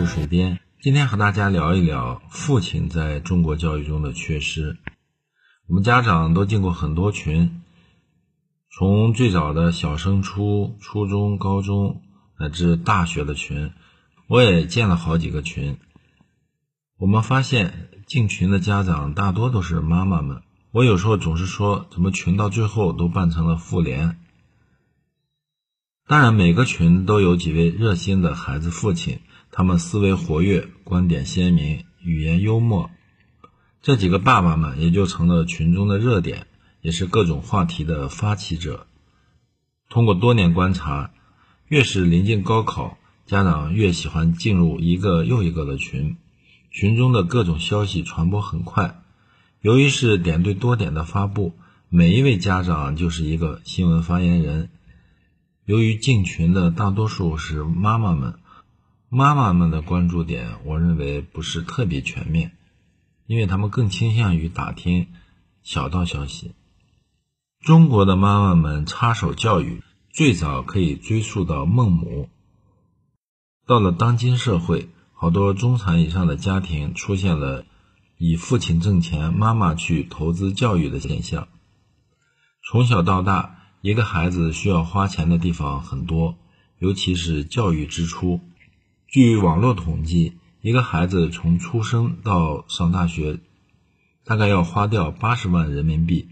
是水边，今天和大家聊一聊父亲在中国教育中的缺失。我们家长都进过很多群，从最早的小升初、初中、高中乃至大学的群，我也建了好几个群。我们发现进群的家长大多都是妈妈们。我有时候总是说，怎么群到最后都办成了妇联？当然，每个群都有几位热心的孩子父亲，他们思维活跃，观点鲜明，语言幽默。这几个爸爸们也就成了群中的热点，也是各种话题的发起者。通过多年观察，越是临近高考，家长越喜欢进入一个又一个的群，群中的各种消息传播很快。由于是点对多点的发布，每一位家长就是一个新闻发言人。由于进群的大多数是妈妈们，妈妈们的关注点，我认为不是特别全面，因为他们更倾向于打听小道消息。中国的妈妈们插手教育，最早可以追溯到孟母。到了当今社会，好多中产以上的家庭出现了以父亲挣钱，妈妈去投资教育的现象。从小到大。一个孩子需要花钱的地方很多，尤其是教育支出。据网络统计，一个孩子从出生到上大学，大概要花掉八十万人民币。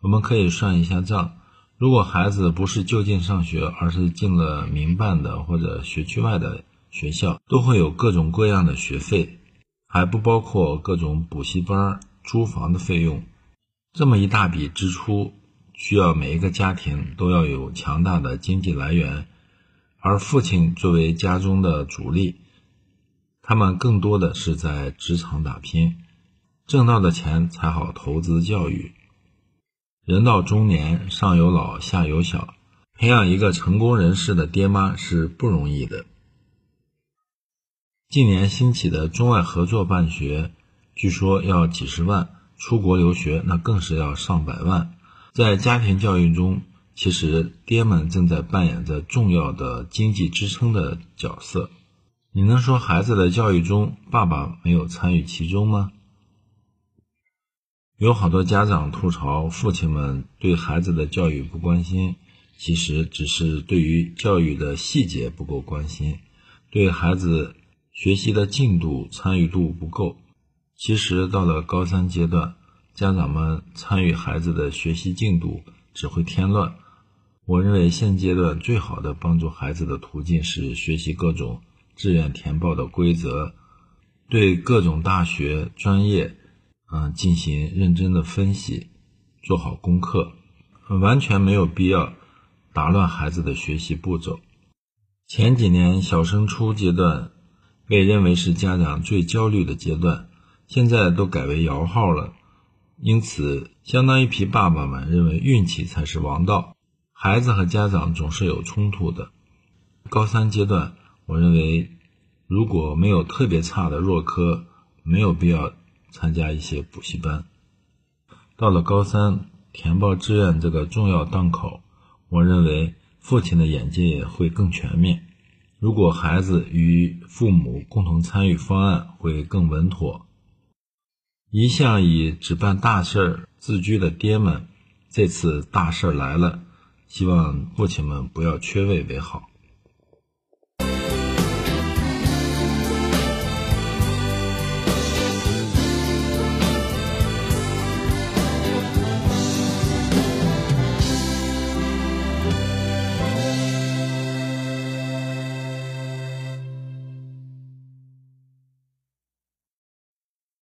我们可以算一下账：如果孩子不是就近上学，而是进了民办的或者学区外的学校，都会有各种各样的学费，还不包括各种补习班、租房的费用。这么一大笔支出。需要每一个家庭都要有强大的经济来源，而父亲作为家中的主力，他们更多的是在职场打拼，挣到的钱才好投资教育。人到中年，上有老，下有小，培养一个成功人士的爹妈是不容易的。近年兴起的中外合作办学，据说要几十万；出国留学，那更是要上百万。在家庭教育中，其实爹们正在扮演着重要的经济支撑的角色。你能说孩子的教育中爸爸没有参与其中吗？有好多家长吐槽父亲们对孩子的教育不关心，其实只是对于教育的细节不够关心，对孩子学习的进度参与度不够。其实到了高三阶段。家长们参与孩子的学习进度只会添乱。我认为现阶段最好的帮助孩子的途径是学习各种志愿填报的规则，对各种大学专业，嗯，进行认真的分析，做好功课，完全没有必要打乱孩子的学习步骤。前几年小升初阶段被认为是家长最焦虑的阶段，现在都改为摇号了。因此，相当一批爸爸们认为运气才是王道，孩子和家长总是有冲突的。高三阶段，我认为如果没有特别差的弱科，没有必要参加一些补习班。到了高三填报志愿这个重要档口，我认为父亲的眼界会更全面。如果孩子与父母共同参与方案，会更稳妥。一向以只办大事儿自居的爹们，这次大事儿来了，希望父亲们不要缺位为好。